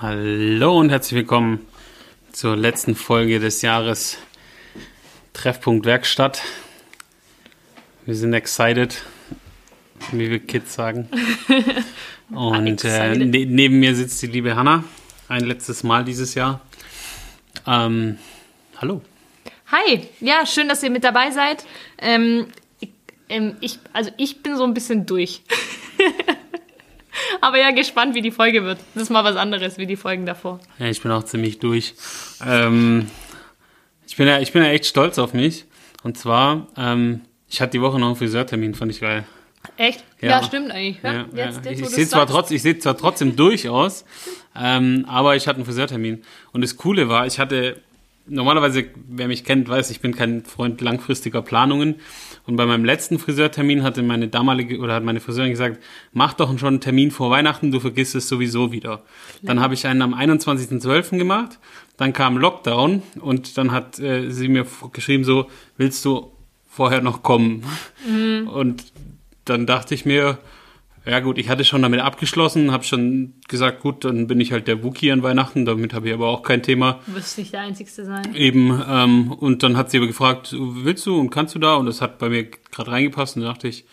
Hallo und herzlich willkommen zur letzten Folge des Jahres Treffpunkt Werkstatt. Wir sind excited, wie wir Kids sagen. Und äh, ne neben mir sitzt die liebe Hanna, ein letztes Mal dieses Jahr. Ähm, hallo. Hi, ja, schön, dass ihr mit dabei seid. Ähm, ich, ähm, also ich bin so ein bisschen durch. Aber ja, gespannt, wie die Folge wird. Das ist mal was anderes wie die Folgen davor. Ja, ich bin auch ziemlich durch. Ähm, ich, bin ja, ich bin ja echt stolz auf mich. Und zwar, ähm, ich hatte die Woche noch einen Friseurtermin, fand ich geil. Echt? Ja, ja stimmt eigentlich. Ja, ja, jetzt, jetzt, ich sehe zwar, trotz, ich seh zwar trotzdem durch aus, ähm, aber ich hatte einen Friseurtermin. Und das Coole war, ich hatte normalerweise, wer mich kennt, weiß, ich bin kein Freund langfristiger Planungen. Und bei meinem letzten Friseurtermin hatte meine damalige oder hat meine Friseurin gesagt, mach doch schon einen Termin vor Weihnachten, du vergisst es sowieso wieder. Dann habe ich einen am 21.12. gemacht, dann kam Lockdown und dann hat äh, sie mir geschrieben so, willst du vorher noch kommen? Mhm. Und dann dachte ich mir, ja gut, ich hatte schon damit abgeschlossen, habe schon gesagt, gut, dann bin ich halt der Wookie an Weihnachten, damit habe ich aber auch kein Thema. Du wirst nicht der Einzige sein. Eben, ähm, und dann hat sie aber gefragt, willst du und kannst du da? Und das hat bei mir gerade reingepasst und da dachte ich,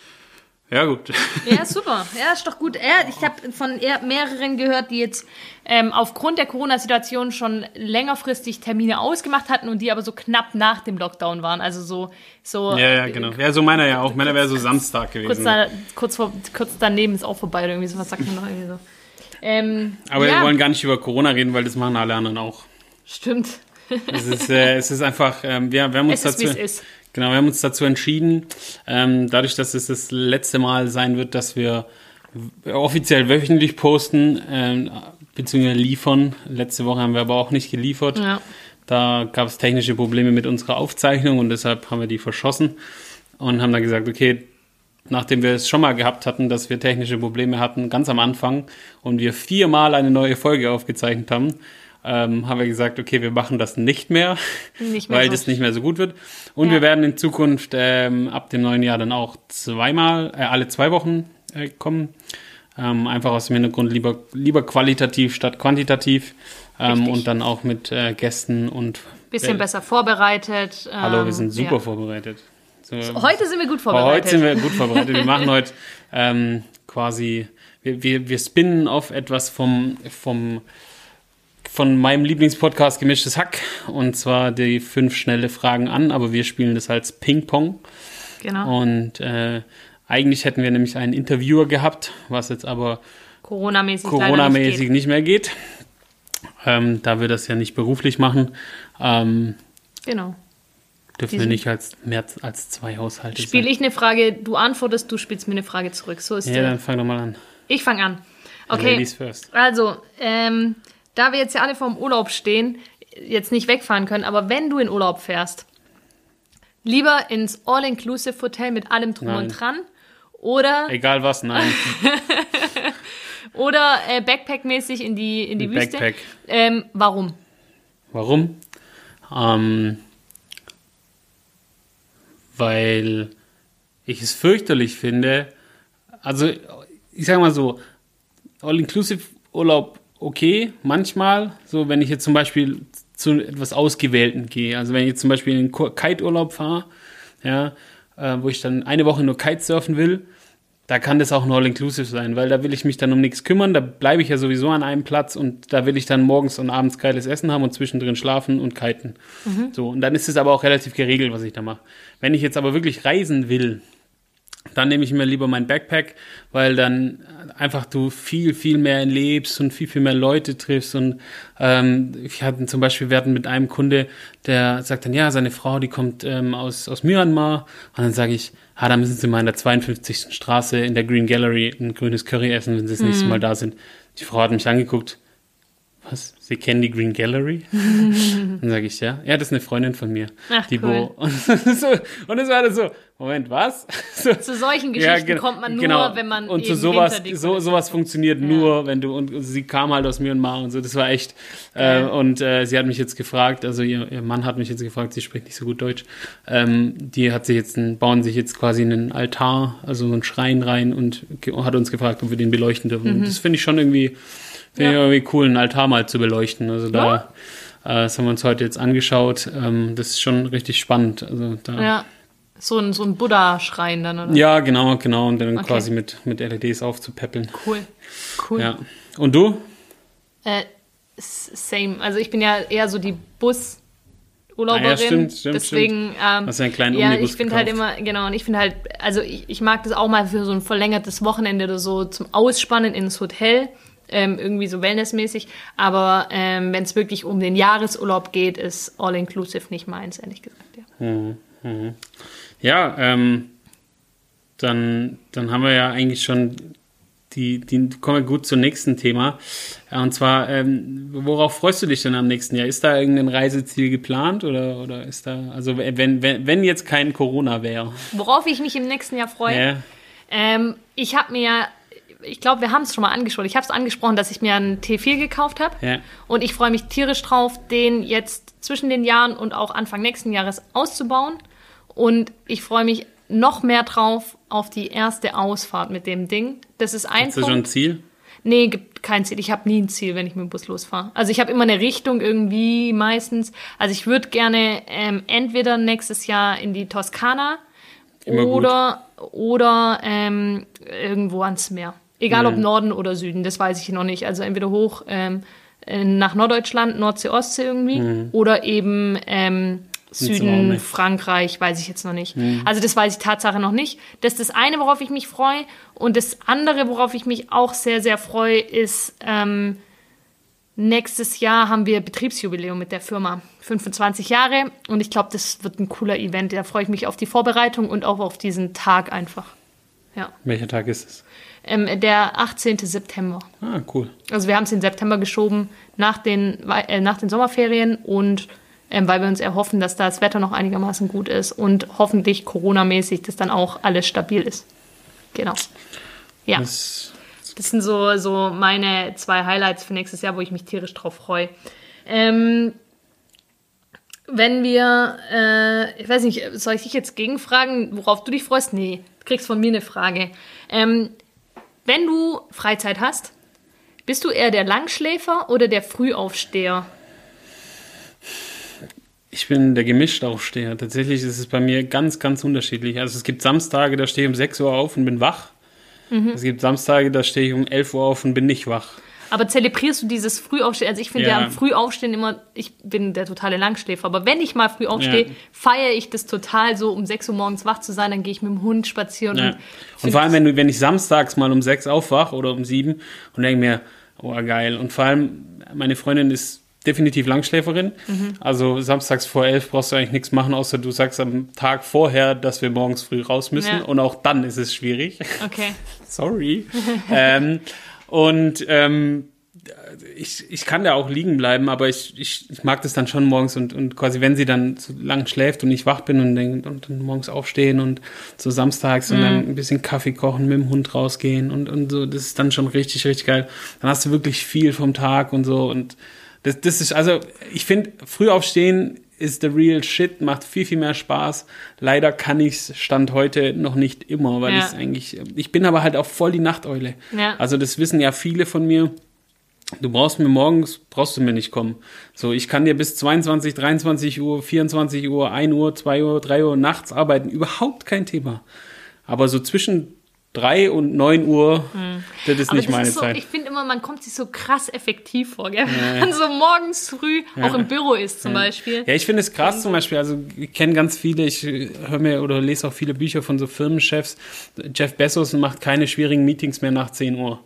ja, gut. Ja, super. Ja, ist doch gut. Ja, ich habe von mehreren gehört, die jetzt ähm, aufgrund der Corona-Situation schon längerfristig Termine ausgemacht hatten und die aber so knapp nach dem Lockdown waren. Also so. so ja, ja, genau. Ja, so meiner ja auch. Meiner wäre so Samstag gewesen. Kurz, da, kurz, vor, kurz daneben ist auch vorbei oder irgendwie so. Was sagt man noch irgendwie so? Ähm, aber ja. wir wollen gar nicht über Corona reden, weil das machen alle anderen auch. Stimmt. es, ist, äh, es ist einfach, ähm, wir, wir haben uns es dazu. Ist, ist. Genau, wir haben uns dazu entschieden, ähm, dadurch, dass es das letzte Mal sein wird, dass wir offiziell wöchentlich posten, ähm, beziehungsweise liefern. Letzte Woche haben wir aber auch nicht geliefert. Ja. Da gab es technische Probleme mit unserer Aufzeichnung und deshalb haben wir die verschossen und haben dann gesagt, okay, nachdem wir es schon mal gehabt hatten, dass wir technische Probleme hatten, ganz am Anfang und wir viermal eine neue Folge aufgezeichnet haben, ähm, haben wir gesagt, okay, wir machen das nicht mehr, nicht mehr weil so. das nicht mehr so gut wird. Und ja. wir werden in Zukunft ähm, ab dem neuen Jahr dann auch zweimal, äh, alle zwei Wochen äh, kommen. Ähm, einfach aus dem Hintergrund lieber, lieber qualitativ statt quantitativ ähm, und dann auch mit äh, Gästen und bisschen besser vorbereitet. Hallo, wir ähm, sind super ja. vorbereitet. So, heute sind wir gut vorbereitet. Heute sind wir gut vorbereitet. Wir machen heute ähm, quasi, wir, wir, wir spinnen auf etwas vom, vom von meinem Lieblingspodcast Gemischtes Hack. Und zwar die fünf schnelle Fragen an, aber wir spielen das als Ping-Pong. Genau. Und äh, eigentlich hätten wir nämlich einen Interviewer gehabt, was jetzt aber Corona-mäßig, Corona nicht, nicht, mehr geht. Ähm, da wir das ja nicht beruflich machen. Ähm, genau. Dürfen Diesen wir nicht als mehr als zwei Haushalte Spiele ich eine Frage, du antwortest, du spielst mir eine Frage zurück. So ist Ja, der. dann fang doch mal an. Ich fange an. Okay. Ladies first. Also, ähm, da wir jetzt ja alle vorm Urlaub stehen, jetzt nicht wegfahren können, aber wenn du in Urlaub fährst, lieber ins All-Inclusive-Hotel mit allem drum nein. und dran oder... Egal was, nein. oder äh, Backpack-mäßig in die, in die Wüste. Backpack. Ähm, warum? Warum? Ähm, weil ich es fürchterlich finde, also ich sage mal so, All-Inclusive-Urlaub okay, manchmal, so wenn ich jetzt zum Beispiel zu etwas Ausgewählten gehe. Also wenn ich jetzt zum Beispiel in den Kite-Urlaub fahre, ja, äh, wo ich dann eine Woche nur Kitesurfen will, da kann das auch ein All-Inclusive sein, weil da will ich mich dann um nichts kümmern, da bleibe ich ja sowieso an einem Platz und da will ich dann morgens und abends geiles Essen haben und zwischendrin schlafen und kiten. Mhm. So, und dann ist es aber auch relativ geregelt, was ich da mache. Wenn ich jetzt aber wirklich reisen will, dann nehme ich mir lieber mein Backpack, weil dann einfach du viel, viel mehr lebst und viel, viel mehr Leute triffst. Und ähm, ich hatte zum Beispiel, wir hatten mit einem Kunde, der sagt dann, ja, seine Frau, die kommt ähm, aus, aus Myanmar. Und dann sage ich, ah, da müssen sie mal in der 52. Straße in der Green Gallery ein grünes Curry essen, wenn sie das mhm. nächste Mal da sind. Die Frau hat mich angeguckt, was? Sie kennen die Green Gallery? dann sage ich, ja. Ja, das ist eine Freundin von mir. Ach, die cool. Bo. Und, so, und es war dann so, Moment, was? So, zu solchen Geschichten ja, kommt man nur, genau. wenn man Und zu sowas, so, sowas funktioniert ja. nur, wenn du, und sie kam halt aus Myanmar und so, das war echt, äh, und äh, sie hat mich jetzt gefragt, also ihr, ihr Mann hat mich jetzt gefragt, sie spricht nicht so gut Deutsch, ähm, die hat sich jetzt, ein, bauen sich jetzt quasi einen Altar, also so einen Schrein rein und hat uns gefragt, ob wir den beleuchten dürfen. Mhm. Das finde ich schon irgendwie, Finde ja. ich irgendwie cool, einen Altar mal zu beleuchten. Also da, ja. äh, das haben wir uns heute jetzt angeschaut. Ähm, das ist schon richtig spannend. Also da, ja. So ein, so ein Buddha-Schrein dann, oder? Ja, genau, genau. Und dann okay. quasi mit, mit LEDs aufzupäppeln. Cool. Cool. Ja. Und du? Äh, same. Also ich bin ja eher so die Bus- Urlauberin. Ah, ja, stimmt, stimmt, Deswegen, stimmt. Ähm, Hast du einen kleinen Ja, Omnibus ich finde halt immer, genau, und ich finde halt, also ich, ich mag das auch mal für so ein verlängertes Wochenende oder so zum Ausspannen ins Hotel. Ähm, irgendwie so wellnessmäßig. Aber ähm, wenn es wirklich um den Jahresurlaub geht, ist All-Inclusive nicht meins, ehrlich gesagt. Ja, mhm, mhm. ja ähm, dann, dann haben wir ja eigentlich schon die, die kommen wir gut zum nächsten Thema. Und zwar, ähm, worauf freust du dich denn am nächsten Jahr? Ist da irgendein Reiseziel geplant oder, oder ist da, also wenn, wenn, wenn jetzt kein Corona wäre? Worauf ich mich im nächsten Jahr freue? Yeah. Ähm, ich habe mir ich glaube, wir haben es schon mal angesprochen. Ich habe es angesprochen, dass ich mir einen T4 gekauft habe. Ja. Und ich freue mich tierisch drauf, den jetzt zwischen den Jahren und auch Anfang nächsten Jahres auszubauen. Und ich freue mich noch mehr drauf auf die erste Ausfahrt mit dem Ding. Das ist ein Hast du schon ein Ziel? Nee, gibt kein Ziel. Ich habe nie ein Ziel, wenn ich mit dem Bus losfahre. Also ich habe immer eine Richtung irgendwie meistens. Also ich würde gerne ähm, entweder nächstes Jahr in die Toskana immer oder, oder ähm, irgendwo ans Meer. Egal mhm. ob Norden oder Süden, das weiß ich noch nicht. Also entweder hoch ähm, nach Norddeutschland, Nordsee, Ostsee irgendwie mhm. oder eben ähm, Süden, Frankreich, weiß ich jetzt noch nicht. Mhm. Also das weiß ich Tatsache noch nicht. Das ist das eine, worauf ich mich freue. Und das andere, worauf ich mich auch sehr, sehr freue, ist, ähm, nächstes Jahr haben wir Betriebsjubiläum mit der Firma. 25 Jahre. Und ich glaube, das wird ein cooler Event. Da freue ich mich auf die Vorbereitung und auch auf diesen Tag einfach. Ja. Welcher Tag ist es? Ähm, der 18. September. Ah, cool. Also wir haben es in September geschoben nach den, äh, nach den Sommerferien und ähm, weil wir uns erhoffen, dass das Wetter noch einigermaßen gut ist und hoffentlich Corona-mäßig, dass dann auch alles stabil ist. Genau. Ja. Das, das, sind so, so meine zwei Highlights für nächstes Jahr, wo ich mich tierisch drauf freue. Ähm, wenn wir, äh, ich weiß nicht, soll ich dich jetzt gegenfragen, worauf du dich freust? Nee, du kriegst von mir eine Frage. Ähm, wenn du Freizeit hast, bist du eher der Langschläfer oder der Frühaufsteher? Ich bin der Gemischt-Aufsteher. Tatsächlich ist es bei mir ganz, ganz unterschiedlich. Also es gibt Samstage, da stehe ich um 6 Uhr auf und bin wach. Mhm. Es gibt Samstage, da stehe ich um 11 Uhr auf und bin nicht wach. Aber zelebrierst du dieses Frühaufstehen? Also ich finde ja. ja am Frühaufstehen immer, ich bin der totale Langschläfer, aber wenn ich mal früh aufstehe, ja. feiere ich das total so, um 6 Uhr morgens wach zu sein, dann gehe ich mit dem Hund spazieren. Ja. Und, und vor allem, wenn, du, wenn ich samstags mal um 6 aufwache oder um 7 und denke mir, oh geil. Und vor allem, meine Freundin ist definitiv Langschläferin. Mhm. Also samstags vor elf brauchst du eigentlich nichts machen, außer du sagst am Tag vorher, dass wir morgens früh raus müssen. Ja. Und auch dann ist es schwierig. Okay. Sorry. ähm, und ähm, ich, ich kann da auch liegen bleiben, aber ich, ich, ich mag das dann schon morgens und, und quasi, wenn sie dann so lang schläft und ich wach bin und, denk, und dann morgens aufstehen und so samstags mhm. und dann ein bisschen Kaffee kochen, mit dem Hund rausgehen und, und so, das ist dann schon richtig, richtig geil. Dann hast du wirklich viel vom Tag und so und das, das ist, also, ich finde, früh aufstehen ist the real shit, macht viel, viel mehr Spaß. Leider kann ich es Stand heute noch nicht immer, weil ja. ich eigentlich, ich bin aber halt auch voll die Nachteule. Ja. Also, das wissen ja viele von mir. Du brauchst mir morgens, brauchst du mir nicht kommen. So, ich kann dir bis 22, 23 Uhr, 24 Uhr, 1 Uhr, 2 Uhr, 3 Uhr nachts arbeiten. Überhaupt kein Thema. Aber so zwischen 3 und 9 Uhr, mhm. das ist Aber nicht das meine ist so, Zeit. Ich finde immer, man kommt sich so krass effektiv vor, gell? Wenn man so morgens früh ja. auch im Büro ist zum ja. Beispiel. Ja, ich finde es krass zum Beispiel, also ich kenne ganz viele, ich höre mir oder lese auch viele Bücher von so Firmenchefs. Jeff Bezos macht keine schwierigen Meetings mehr nach 10 Uhr.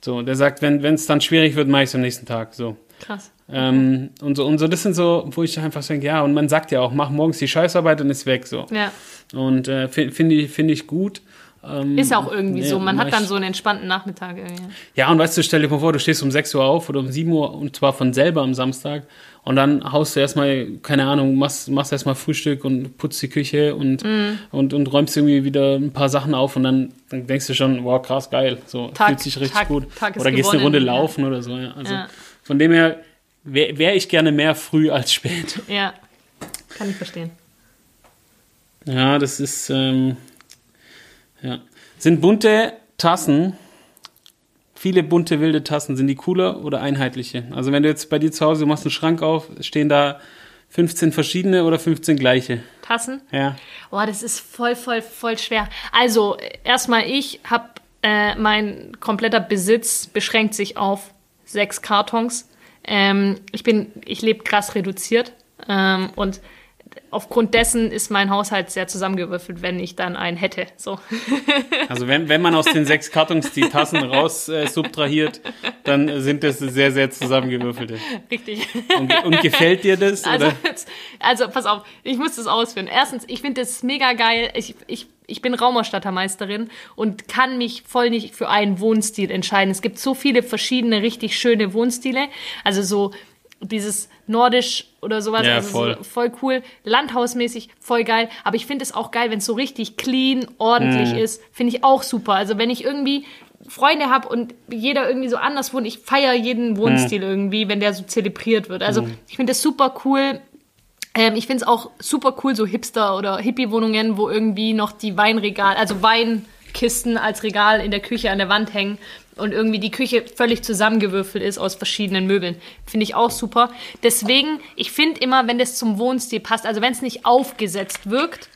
So, der sagt, wenn es dann schwierig wird, mache ich es am nächsten Tag. So. Krass. Ähm, und, so, und so, das sind so, wo ich einfach denke, ja, und man sagt ja auch, mach morgens die Scheißarbeit und ist weg. So. Ja. Und äh, finde ich, find ich gut. Ähm, ist auch irgendwie nee, so. Man hat dann so einen entspannten Nachmittag irgendwie. Ja, und weißt du, stell dir mal vor, du stehst um 6 Uhr auf oder um 7 Uhr und zwar von selber am Samstag und dann haust du erstmal, keine Ahnung, machst, machst erstmal Frühstück und putzt die Küche und, mm. und, und räumst irgendwie wieder ein paar Sachen auf und dann, dann denkst du schon, wow, krass, geil. So, Tag, fühlt sich richtig Tag, gut. Tag oder gehst eine Runde laufen ja. oder so. Ja. Also ja. von dem her wäre wär ich gerne mehr früh als spät. Ja, kann ich verstehen. Ja, das ist, ähm, ja. Sind bunte Tassen viele bunte wilde Tassen, sind die cooler oder einheitliche? Also wenn du jetzt bei dir zu Hause, du machst einen Schrank auf, stehen da 15 verschiedene oder 15 gleiche? Tassen? Ja. Boah, das ist voll, voll, voll schwer. Also, erstmal, ich habe, äh, mein kompletter Besitz beschränkt sich auf sechs Kartons. Ähm, ich bin, ich lebe krass reduziert ähm, und aufgrund dessen ist mein Haushalt sehr zusammengewürfelt, wenn ich dann einen hätte. So. Also wenn, wenn man aus den sechs Kartons die Tassen raus äh, subtrahiert, dann sind das sehr, sehr zusammengewürfelte. Richtig. Und, und gefällt dir das? Also, also pass auf, ich muss das ausführen. Erstens, ich finde das mega geil. Ich, ich, ich bin Raumausstattermeisterin und kann mich voll nicht für einen Wohnstil entscheiden. Es gibt so viele verschiedene richtig schöne Wohnstile. Also so dieses nordisch oder sowas, ja, also voll. So voll cool, landhausmäßig voll geil, aber ich finde es auch geil, wenn es so richtig clean, ordentlich Mhm. ist, finde ich auch super. Also wenn ich irgendwie Freunde habe und jeder irgendwie so anders wohnt, ich feiere jeden Wohnstil Mhm. irgendwie, wenn der so zelebriert wird. Also ich finde das super cool. Ähm, ich finde es auch super cool, so Hipster- oder Hippie-Wohnungen, wo irgendwie noch die Weinregal, also Weinkisten als Regal in der Küche an der Wand hängen und irgendwie die Küche völlig zusammengewürfelt ist aus verschiedenen Möbeln. Finde ich auch super. Deswegen, ich finde immer, wenn das zum Wohnstil passt, also wenn es nicht aufgesetzt wirkt,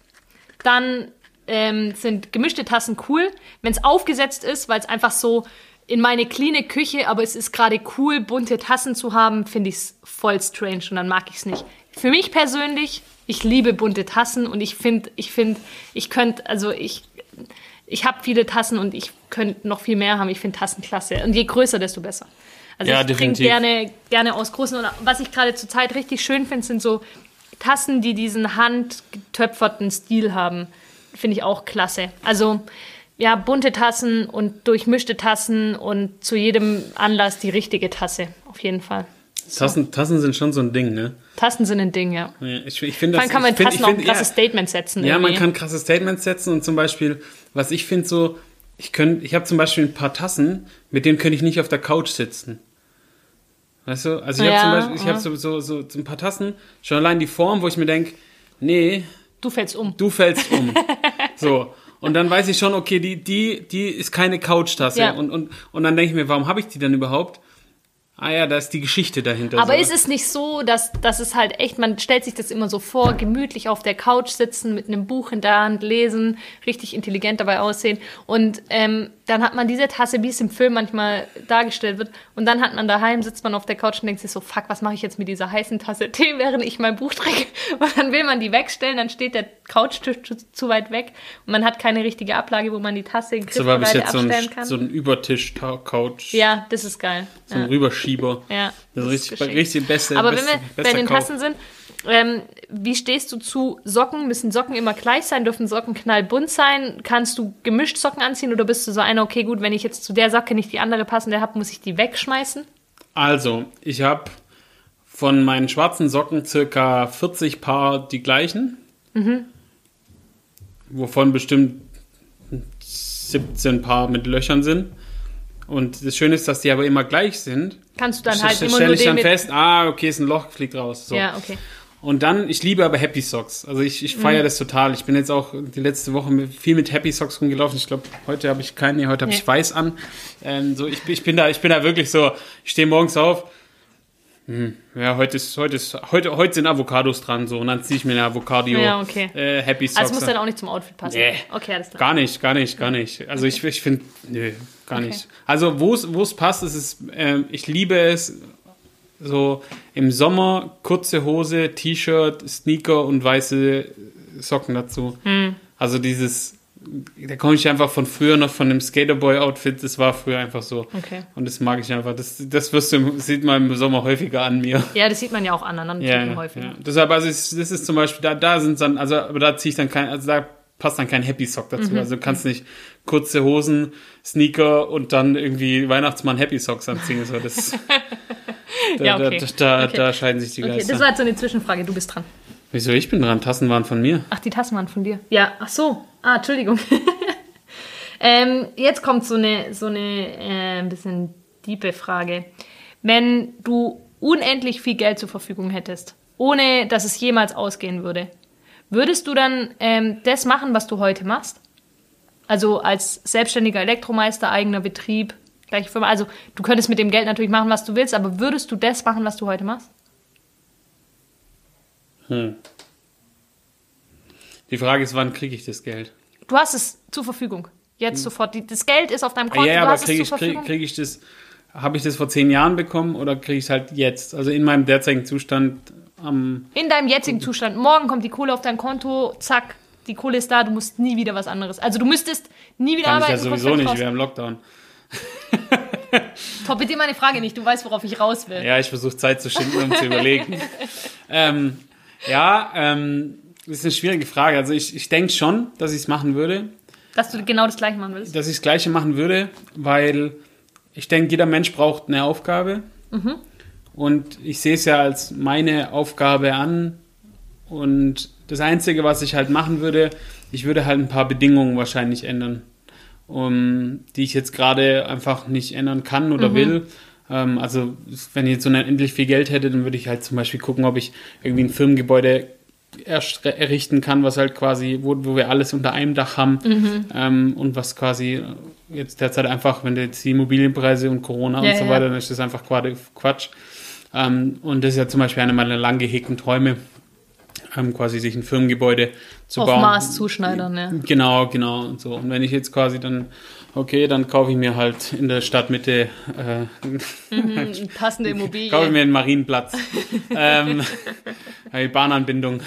dann ähm, sind gemischte Tassen cool. Wenn es aufgesetzt ist, weil es einfach so in meine cleane Küche, aber es ist gerade cool, bunte Tassen zu haben, finde ich es voll strange und dann mag ich es nicht. Für mich persönlich, ich liebe bunte Tassen und ich finde, ich finde, ich könnte, also ich, ich habe viele Tassen und ich könnte noch viel mehr haben. Ich finde Tassen klasse. Und je größer, desto besser. Also Ja, ich trinke gerne, gerne aus großen. Und was ich gerade zurzeit richtig schön finde, sind so Tassen, die diesen handgetöpferten Stil haben. Finde ich auch klasse. Also ja, bunte Tassen und durchmischte Tassen und zu jedem Anlass die richtige Tasse. Auf jeden Fall. Tassen, Tassen sind schon so ein Ding, ne? Tassen sind ein Ding, ja. Ja, Ich, ich finde Vor das. kann man ich find, Tassen ich auch ein find, krasses ja, Statement setzen. Ja, man irgendwie. kann krasse Statements setzen und zum Beispiel, was ich finde so, ich ich habe zum Beispiel ein paar Tassen, mit denen könnte ich nicht auf der Couch sitzen. Weißt du? Also ich Ja, habe zum Beispiel, ich ja. habe so, so, so, so ein paar Tassen, schon allein die Form, wo ich mir denke, nee, Du fällst um. du fällst um. so. Und dann weiß ich schon, okay, die, die, die ist keine Couchtasse. Ja. Und, und, und dann denke ich mir, warum habe ich die dann überhaupt? Ah ja, da ist die Geschichte dahinter. Aber so. ist es nicht so, dass, dass es halt echt, man stellt sich das immer so vor, gemütlich auf der Couch sitzen, mit einem Buch in der Hand, lesen, richtig intelligent dabei aussehen. Und ähm, dann hat man diese Tasse, wie es im Film manchmal dargestellt wird. Und dann hat man daheim, sitzt man auf der Couch und denkt sich so, fuck, was mache ich jetzt mit dieser heißen Tasse Tee, während ich mein Buch trinke? Und dann will man die wegstellen, dann steht der Couchtisch zu, zu weit weg und man hat keine richtige Ablage, wo man die Tasse in so Griffbereite so abstellen kann. so einen Übertisch-Couch. ja, das ist geil. So ein ja. Rüberschieber. Ja, Das ist richtig, richtig beste, Aber beste, wenn wir bei den Kauf. Tassen sind, ähm, wie stehst du zu Socken? Müssen Socken immer gleich sein? Dürfen Socken knallbunt sein? Kannst du gemischt Socken anziehen oder bist du so einer, okay, gut, wenn ich jetzt zu der Socke nicht die andere passende habe, muss ich die wegschmeißen? Also, ich habe von meinen schwarzen Socken circa 40 Paar die gleichen. Mhm. Wovon bestimmt 17 Paar mit Löchern sind. Und das Schöne ist, dass die aber immer gleich sind. Kannst du dann halt immer stell nur ich dann fest, ah, okay, ist ein Loch, fliegt raus. So. Ja, okay. Und dann, ich liebe aber Happy Socks. Also ich, ich Mhm. feiere das total. Ich bin jetzt auch die letzte Woche mit, viel mit Happy Socks rumgelaufen. Ich glaube, heute habe ich keine, nee, heute habe Nee. ich weiß an. Ähm, so, ich, ich bin da, ich bin da wirklich so, ich stehe morgens auf. Hm, ja, heute ist, heute ist, heute, heute sind Avocados dran, so. Und dann ziehe ich mir eine Avocadio Ja, okay. äh, Happy Socks. Also muss an. dann auch nicht zum Outfit passen. Nee. Okay, alles klar. Gar nicht, gar nicht, gar nicht. Also ich, ich finde, nö, gar Okay. nicht. Also wo es wo es passt, ist es, ähm, ich liebe es so im Sommer kurze Hose, T-Shirt, Sneaker und weiße Socken dazu. Hm. Also dieses, da komme ich einfach von früher noch von dem Skaterboy-Outfit, das war früher einfach so. Okay. Und das mag ich einfach. Das, das wirst du, sieht man im Sommer häufiger an mir. Ja, das sieht man ja auch an anderen Ja, ja, häufig. ja. Deshalb, also es- das ist zum Beispiel, da, da sind dann, also aber da ziehe ich dann kein, also da passt dann kein Happy Sock dazu. Mhm. Also du kannst nicht kurze Hosen, Sneaker und dann irgendwie Weihnachtsmann Happy Socks anziehen. So, das, da, Ja, okay. da, da, Okay. da scheiden sich die Okay, Geister. das war jetzt so eine Zwischenfrage. Du bist dran. Wieso ich bin dran? Tassen waren von mir. Ach, die Tassen waren von dir. Ja, ach so. Ah, Entschuldigung. ähm, jetzt kommt so eine, so eine äh, ein bisschen diepe Frage. Wenn du unendlich viel Geld zur Verfügung hättest, ohne dass es jemals ausgehen würde, würdest du dann ähm, das machen, was du heute machst? Also als selbstständiger Elektromeister, eigener Betrieb, gleiche Firma. Also du könntest mit dem Geld natürlich machen, was du willst, aber würdest du das machen, was du heute machst? Hm. Die Frage ist, wann kriege ich das Geld? Du hast es zur Verfügung. Jetzt hm. sofort. Das Geld ist auf deinem Konto. Ja, aber kriege ich, krieg, krieg ich das, habe ich das vor zehn Jahren bekommen oder kriege ich es halt jetzt? Also in meinem derzeitigen Zustand am. In deinem jetzigen Zustand. Morgen kommt die Kohle auf dein Konto, zack, die Kohle ist da, du musst nie wieder was anderes. Also du müsstest nie wieder Kann arbeiten. Ich ja sowieso nicht, wir haben Lockdown. Bitte meine Frage nicht, du weißt, worauf ich raus will. Ja, ich versuche Zeit zu schinden, um zu überlegen. ähm, ja, ähm, das ist eine schwierige Frage. Also ich, ich denke schon, dass ich es machen würde. Dass du genau das Gleiche machen willst? Dass ich das Gleiche machen würde, weil ich denke, jeder Mensch braucht eine Aufgabe. Mhm. Und ich sehe es ja als meine Aufgabe an. Und das Einzige, was ich halt machen würde, ich würde halt ein paar Bedingungen wahrscheinlich ändern, um, die ich jetzt gerade einfach nicht ändern kann oder mhm. will. Ähm, also wenn ich jetzt so unendlich viel Geld hätte, dann würde ich halt zum Beispiel gucken, ob ich irgendwie ein Firmengebäude errichten kann, was halt quasi, wo, wo wir alles unter einem Dach haben mhm. ähm, und was quasi jetzt derzeit einfach, wenn jetzt die Immobilienpreise und Corona ja, und so weiter, dann ist das einfach Quatsch. Ähm, und das ist ja zum Beispiel eine meiner lang gehegten Träume, ähm, quasi sich ein Firmengebäude zu Auf bauen. Auf Maß zuschneidern, ja. Genau, genau und so. Und wenn ich jetzt quasi dann, okay, dann kaufe ich mir halt in der Stadtmitte äh, mhm, passende Immobilie. kaufe ich mir einen Marienplatz. ähm, Bahnanbindung.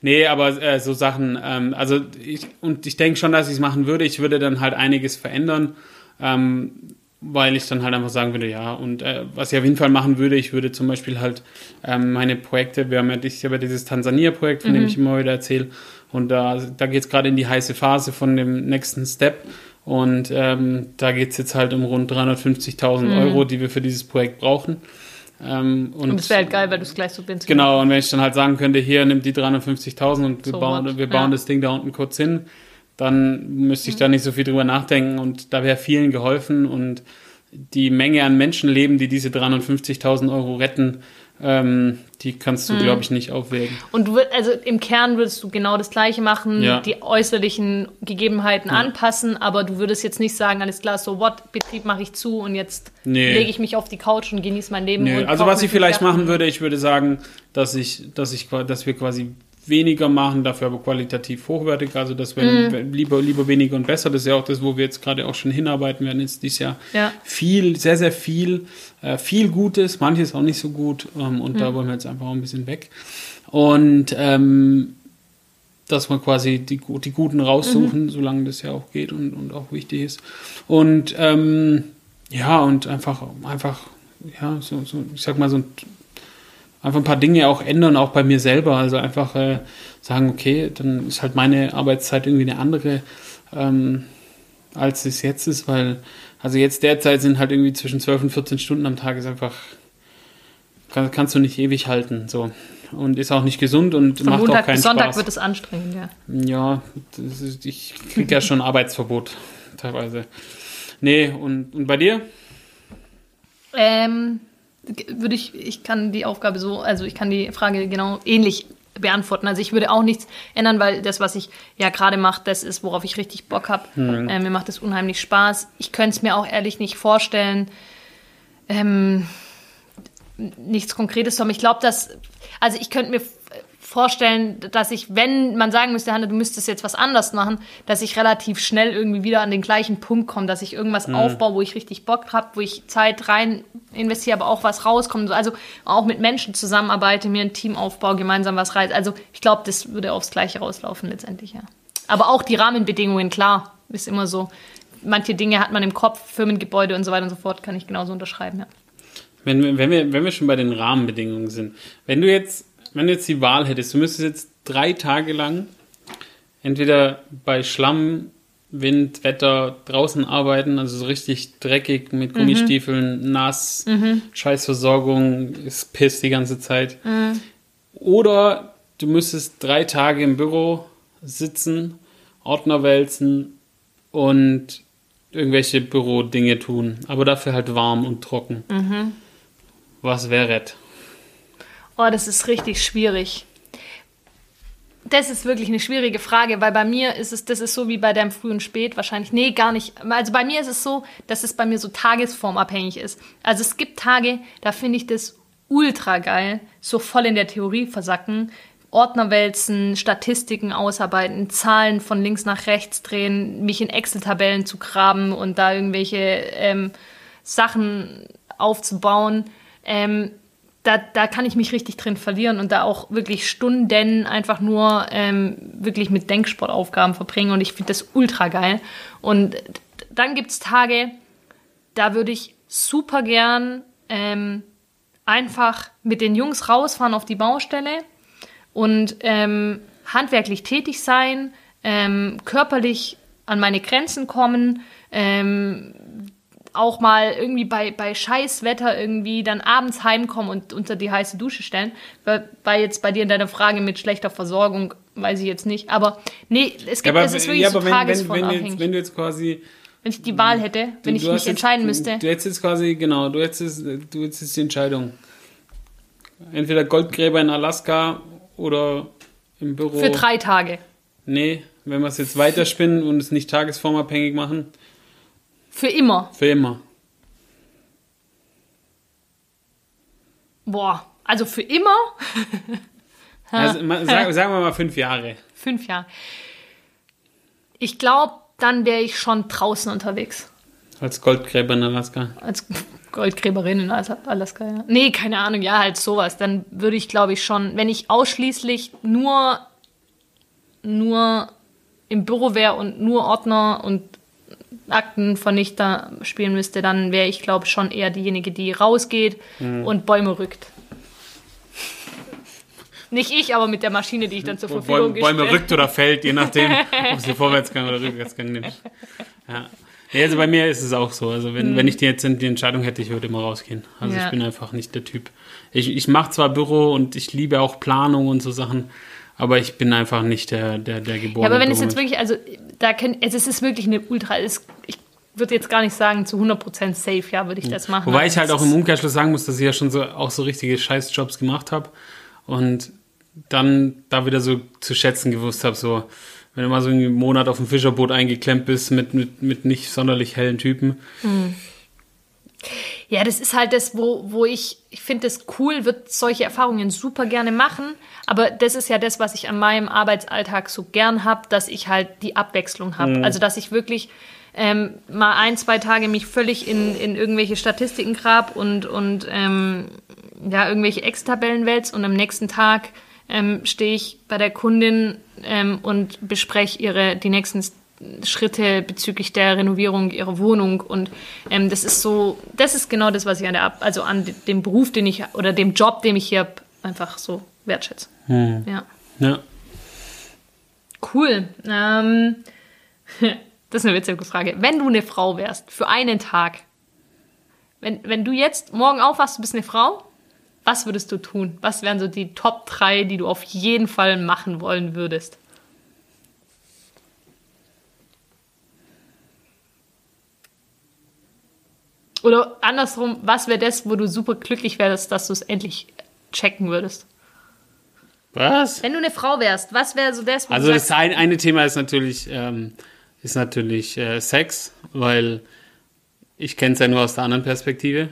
Nee, aber äh, so Sachen, ähm, also ich, und ich denke schon, dass ich es machen würde. Ich würde dann halt einiges verändern. Ähm, weil ich dann halt einfach sagen würde, ja, und äh, was ich auf jeden Fall machen würde, ich würde zum Beispiel halt ähm, meine Projekte, wir haben ja, ich habe ja dieses Tansania-Projekt, von mhm. dem ich immer wieder erzähle, und da, da geht es gerade in die heiße Phase von dem nächsten Step. Und ähm, da geht es jetzt halt um rund 350.000 mhm. Euro, die wir für dieses Projekt brauchen. Ähm, und, und das wäre halt geil, weil du es gleich subventionierst. Genau, und wenn ich dann halt sagen könnte, hier nimm die 350.000 und wir so bauen, wir bauen ja. das Ding da unten kurz hin, dann müsste ich da nicht so viel drüber nachdenken und da wäre vielen geholfen und die Menge an Menschenleben, die diese 350.000 Euro retten, ähm, die kannst du, mhm. glaube ich, nicht aufwägen. Und du würd, also im Kern würdest du genau das Gleiche machen, ja. die äußerlichen Gegebenheiten ja. anpassen, aber du würdest jetzt nicht sagen, alles klar, so what, Betrieb mache ich zu und jetzt nee. lege ich mich auf die Couch und genieße mein Leben. Nee. also was ich vielleicht machen würde, ich würde sagen, dass ich, dass ich, dass wir quasi weniger machen, dafür aber qualitativ hochwertig. Also das wäre mm. lieber, lieber weniger und besser. Das ist ja auch das, wo wir jetzt gerade auch schon hinarbeiten werden. Jetzt dieses Jahr ja. viel, sehr, sehr viel, äh, viel Gutes, manches auch nicht so gut. Ähm, und mm. da wollen wir jetzt einfach auch ein bisschen weg. Und ähm, dass wir quasi die, die Guten raussuchen, mhm. solange das ja auch geht und, und auch wichtig ist. Und ähm, ja, und einfach, einfach, ja, so, so, ich sag mal, so ein einfach ein paar Dinge auch ändern, auch bei mir selber. Also einfach äh, sagen, okay, dann ist halt meine Arbeitszeit irgendwie eine andere, ähm, als es jetzt ist, weil, also jetzt derzeit sind halt irgendwie zwischen 12 und 14 Stunden am Tag ist einfach, kann, kannst du nicht ewig halten, so. Und ist auch nicht gesund und Von macht Montag auch keinen bis Sonntag Spaß. wird es anstrengend, ja. Ja, ist, ich kriege ja schon Arbeitsverbot, teilweise. Nee, und, und bei dir? Ähm, würde ich, ich kann die Aufgabe so, also ich kann die Frage genau ähnlich beantworten. Also ich würde auch nichts ändern, weil das, was ich ja gerade mache, das ist, worauf ich richtig Bock habe. Mhm. Ähm, mir macht es unheimlich Spaß. Ich könnte es mir auch ehrlich nicht vorstellen, ähm, nichts Konkretes zu haben. Ich glaube, dass, also ich könnte mir vorstellen, dass ich, wenn man sagen müsste, Hanna, du müsstest jetzt was anders machen, dass ich relativ schnell irgendwie wieder an den gleichen Punkt komme, dass ich irgendwas mhm. aufbaue, wo ich richtig Bock habe, wo ich Zeit rein investiere, aber auch was rauskommt. Also auch mit Menschen zusammenarbeite, mir ein Team aufbaue, gemeinsam was reißt. Also ich glaube, das würde aufs Gleiche rauslaufen letztendlich, ja. Aber auch die Rahmenbedingungen, klar, ist immer so. Manche Dinge hat man im Kopf, Firmengebäude und so weiter und so fort, kann ich genauso unterschreiben, ja. Wenn, wenn, wir, wenn wir schon bei den Rahmenbedingungen sind, wenn du jetzt wenn du jetzt die Wahl hättest, du müsstest jetzt drei Tage lang entweder bei Schlamm, Wind, Wetter draußen arbeiten, also so richtig dreckig mit Gummistiefeln, mhm. nass, mhm. Scheißversorgung, ist Piss die ganze Zeit. Mhm. Oder du müsstest drei Tage im Büro sitzen, Ordner wälzen und irgendwelche Bürodinge tun, aber dafür halt warm und trocken. Mhm. Was wäre Oh, das ist richtig schwierig. das ist wirklich eine schwierige Frage, weil bei mir ist es, das ist so wie bei deinem Früh und Spät wahrscheinlich. Nee, gar nicht. Also bei mir ist es so, dass es bei mir so tagesformabhängig ist. Also es gibt Tage, da finde ich das ultra geil, so voll in der Theorie versacken, Ordner wälzen, Statistiken ausarbeiten, Zahlen von links nach rechts drehen, mich in Excel-Tabellen zu graben und da irgendwelche ähm, Sachen aufzubauen. Ähm, da, da kann ich mich richtig drin verlieren und da auch wirklich Stunden einfach nur ähm, wirklich mit Denksportaufgaben verbringen und ich finde das ultra geil. Und dann gibt es Tage, da würde ich super gern ähm, einfach mit den Jungs rausfahren auf die Baustelle und ähm, handwerklich tätig sein, ähm, körperlich an meine Grenzen kommen, ähm, auch mal irgendwie bei, bei Scheißwetter irgendwie dann abends heimkommen und unter die heiße Dusche stellen. Weil, jetzt bei dir in deiner Frage mit schlechter Versorgung, weiß ich jetzt nicht. Aber nee, es gibt, aber, es ist wirklich ja, so wenn, wenn, wenn, jetzt, wenn du jetzt quasi wenn ich die Wahl hätte, wenn ich mich jetzt, entscheiden müsste. Du hättest jetzt quasi, genau, du hättest, du hättest die Entscheidung. Entweder Goldgräber in Alaska oder im Büro. Für drei Tage. Nee, wenn wir es jetzt weiterspinnen und es nicht tagesformabhängig machen, für immer. Für immer. Boah, also für immer? also, sag, sagen wir mal fünf Jahre. Fünf Jahre. Ich glaube, dann wäre ich schon draußen unterwegs. Als Goldgräber in Alaska. Als Goldgräberin in Alaska, ja. Nee, keine Ahnung, ja, halt sowas. Dann würde ich, glaube ich, schon, wenn ich ausschließlich nur, nur im Büro wäre und nur Ordner und Aktenvernichter spielen müsste, dann wäre ich, glaube ich, schon eher diejenige, die rausgeht mhm. und Bäume rückt. Nicht ich, aber mit der Maschine, die ich dann zur Verfügung Bäume, Bäume rückt oder fällt, je nachdem, ob sie Vorwärtsgang oder Rückwärtsgang nimmt. Ja. ja. also bei mir ist es auch so. Also wenn, mhm. wenn ich die jetzt die Entscheidung hätte, ich würde immer rausgehen. Also ja. ich bin einfach nicht der Typ. Ich, ich mache zwar Büro und ich liebe auch Planung und so Sachen, aber ich bin einfach nicht der, der, der geborene. Ja, aber wenn es jetzt wirklich, also da kann, es ist wirklich eine Ultra, es, ich würde jetzt gar nicht sagen, zu 100% safe, ja, würde ich das machen. Wobei ich halt auch im Umkehrschluss sagen muss, dass ich ja schon so, auch so richtige Scheißjobs gemacht habe und dann da wieder so zu schätzen gewusst habe, so, wenn du mal so einen Monat auf dem Fischerboot eingeklemmt bist mit, mit, mit nicht sonderlich hellen Typen. Hm. Ja, das ist halt das, wo, wo ich, ich finde es cool, würde solche Erfahrungen super gerne machen. Aber das ist ja das, was ich an meinem Arbeitsalltag so gern habe, dass ich halt die Abwechslung habe. Mhm. Also, dass ich wirklich ähm, mal ein, zwei Tage mich völlig in, in irgendwelche Statistiken grab und, und ähm, ja, irgendwelche Ex-Tabellen wälz und am nächsten Tag ähm, stehe ich bei der Kundin ähm, und bespreche ihre die nächsten Schritte bezüglich der Renovierung ihrer Wohnung und ähm, das ist so, das ist genau das, was ich an der, also an dem Beruf, den ich oder dem Job, den ich hier habe, einfach so wertschätze. Hm. Ja. Ja. Cool. Ähm, das ist eine witzige Frage. Wenn du eine Frau wärst für einen Tag, wenn, wenn du jetzt morgen aufwachst, du bist eine Frau, was würdest du tun? Was wären so die Top 3, die du auf jeden Fall machen wollen würdest? Oder andersrum, was wäre das, wo du super glücklich wärst, dass du es endlich checken würdest? Was? Wenn du eine Frau wärst, was wäre so das? Wo also das ein, eine Thema ist natürlich, ähm, ist natürlich äh, Sex, weil ich kenne es ja nur aus der anderen Perspektive.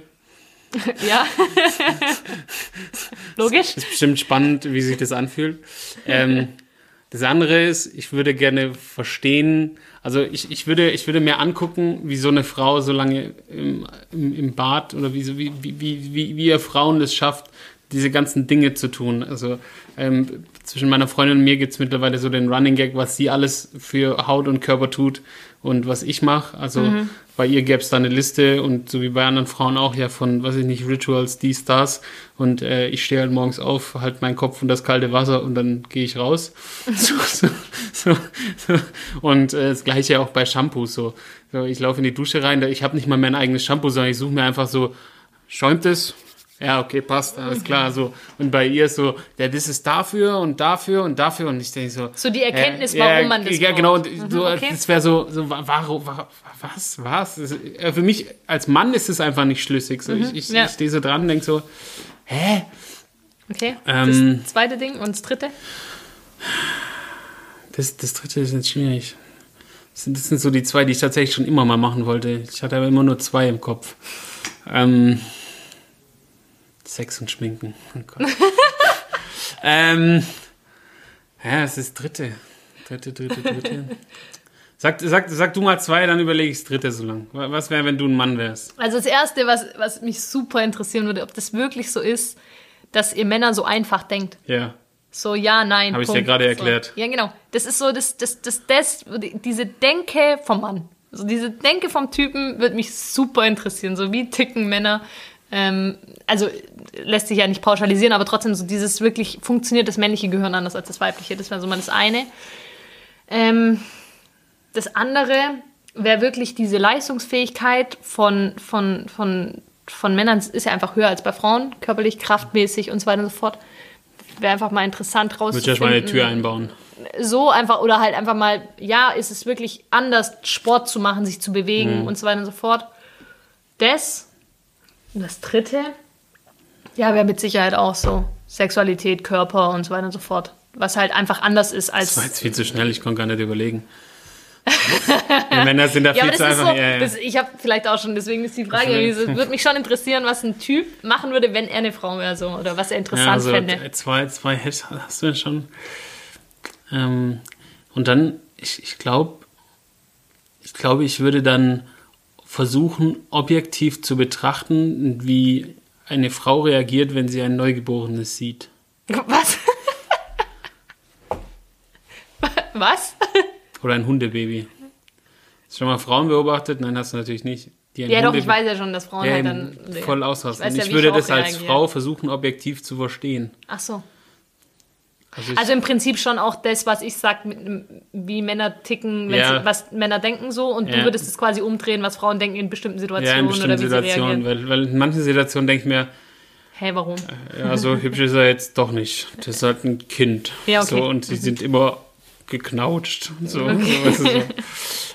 ja. Logisch. Ist bestimmt spannend, wie sich das anfühlt. Ähm, das andere ist, ich würde gerne verstehen, also ich, ich, würde, ich würde mir angucken, wie so eine Frau so lange im, im, im Bad oder wie, wie, wie, wie, wie ihr Frauen das schafft, diese ganzen Dinge zu tun. Also ähm, zwischen meiner Freundin und mir gibt es mittlerweile so den Running Gag, was sie alles für Haut und Körper tut und was ich mache. Also mhm. bei ihr gäbe es da eine Liste und so wie bei anderen Frauen auch ja von, weiß ich nicht, Rituals, die Stars. Und äh, ich stehe halt morgens auf, halt meinen Kopf und das kalte Wasser und dann gehe ich raus. so, so, so, so, Und äh, das gleiche auch bei Shampoo. So. so ich laufe in die Dusche rein, ich habe nicht mal mein eigenes Shampoo, sondern ich suche mir einfach so, schäumt es, ja, okay, passt, alles klar. So. Und bei ihr so, ja, das ist dafür und dafür und dafür. Und ich denke so. So die Erkenntnis, äh, warum ja, man das Ja, genau. Und mhm, so, okay. das wäre so, so, warum, was, was? Das, äh, für mich als Mann ist es einfach nicht schlüssig. So, mhm, ich ich, ja. ich stehe so dran und denke so, hä? Okay. Ähm, das zweite Ding und das dritte? Das, das dritte ist jetzt schwierig. Das sind, das sind so die zwei, die ich tatsächlich schon immer mal machen wollte. Ich hatte aber immer nur zwei im Kopf. Ähm, Sex und Schminken. Oh Gott. ähm, ja, es ist dritte. Dritte, dritte, dritte. Sag, sag, sag du mal zwei, dann überlege ich das dritte so lang. Was wäre, wenn du ein Mann wärst? Also das Erste, was, was mich super interessieren würde, ob das wirklich so ist, dass ihr Männer so einfach denkt. Ja. So, ja, nein. Habe ich dir gerade erklärt. So. Ja, genau. Das ist so, das, das, das, das, diese Denke vom Mann. Also diese Denke vom Typen würde mich super interessieren. So, wie ticken Männer? Ähm, also lässt sich ja nicht pauschalisieren, aber trotzdem so dieses wirklich funktioniert das männliche Gehirn anders als das weibliche. Das wäre so mal das eine. Ähm, das andere wäre wirklich diese Leistungsfähigkeit von, von, von, von Männern, ist ja einfach höher als bei Frauen, körperlich, kraftmäßig und so weiter und so fort wäre einfach mal interessant rauszufinden. Würde ich mal eine Tür einbauen. So einfach, oder halt einfach mal, ja, ist es wirklich anders, Sport zu machen, sich zu bewegen mhm. und so weiter und so fort. Das, und das dritte, ja, wäre mit Sicherheit auch so. Sexualität, Körper und so weiter und so fort. Was halt einfach anders ist als. Das war jetzt viel zu schnell, ich konnte gar nicht überlegen. Die Männer sind da ja, viel zu einfach. So, ja, ja. Das, ich habe vielleicht auch schon, deswegen ist die Frage, es würde mich schon interessieren, was ein Typ machen würde, wenn er eine Frau wäre, so, oder was er interessant also, fände. Zwei, zwei hast du ja schon. Ähm, und dann, ich, ich glaube, ich glaube, ich würde dann versuchen, objektiv zu betrachten, wie eine Frau reagiert, wenn sie ein Neugeborenes sieht. Was? Was? Oder ein Hundebaby. Hast du schon mal Frauen beobachtet? Nein, hast du natürlich nicht. ja, doch, ich weiß ja schon, dass Frauen ja, halt dann. Voll ausrasten. Ich, ich würde ich das als reagieren. Frau versuchen, objektiv zu verstehen. Ach so. Also, also, im Prinzip schon auch das, was ich sage, wie Männer ticken, ja. sie, was Männer denken so. Und ja. du würdest es quasi umdrehen, was Frauen denken in bestimmten Situationen ja, in bestimmten oder wie Situationen. Weil, weil in manchen Situationen denke ich mir, Hä, hey, warum? Ja, so hübsch ist er jetzt doch nicht. Das ist halt ein Kind. Ja, okay. So, und sie sind immer geknautscht. So, okay. so.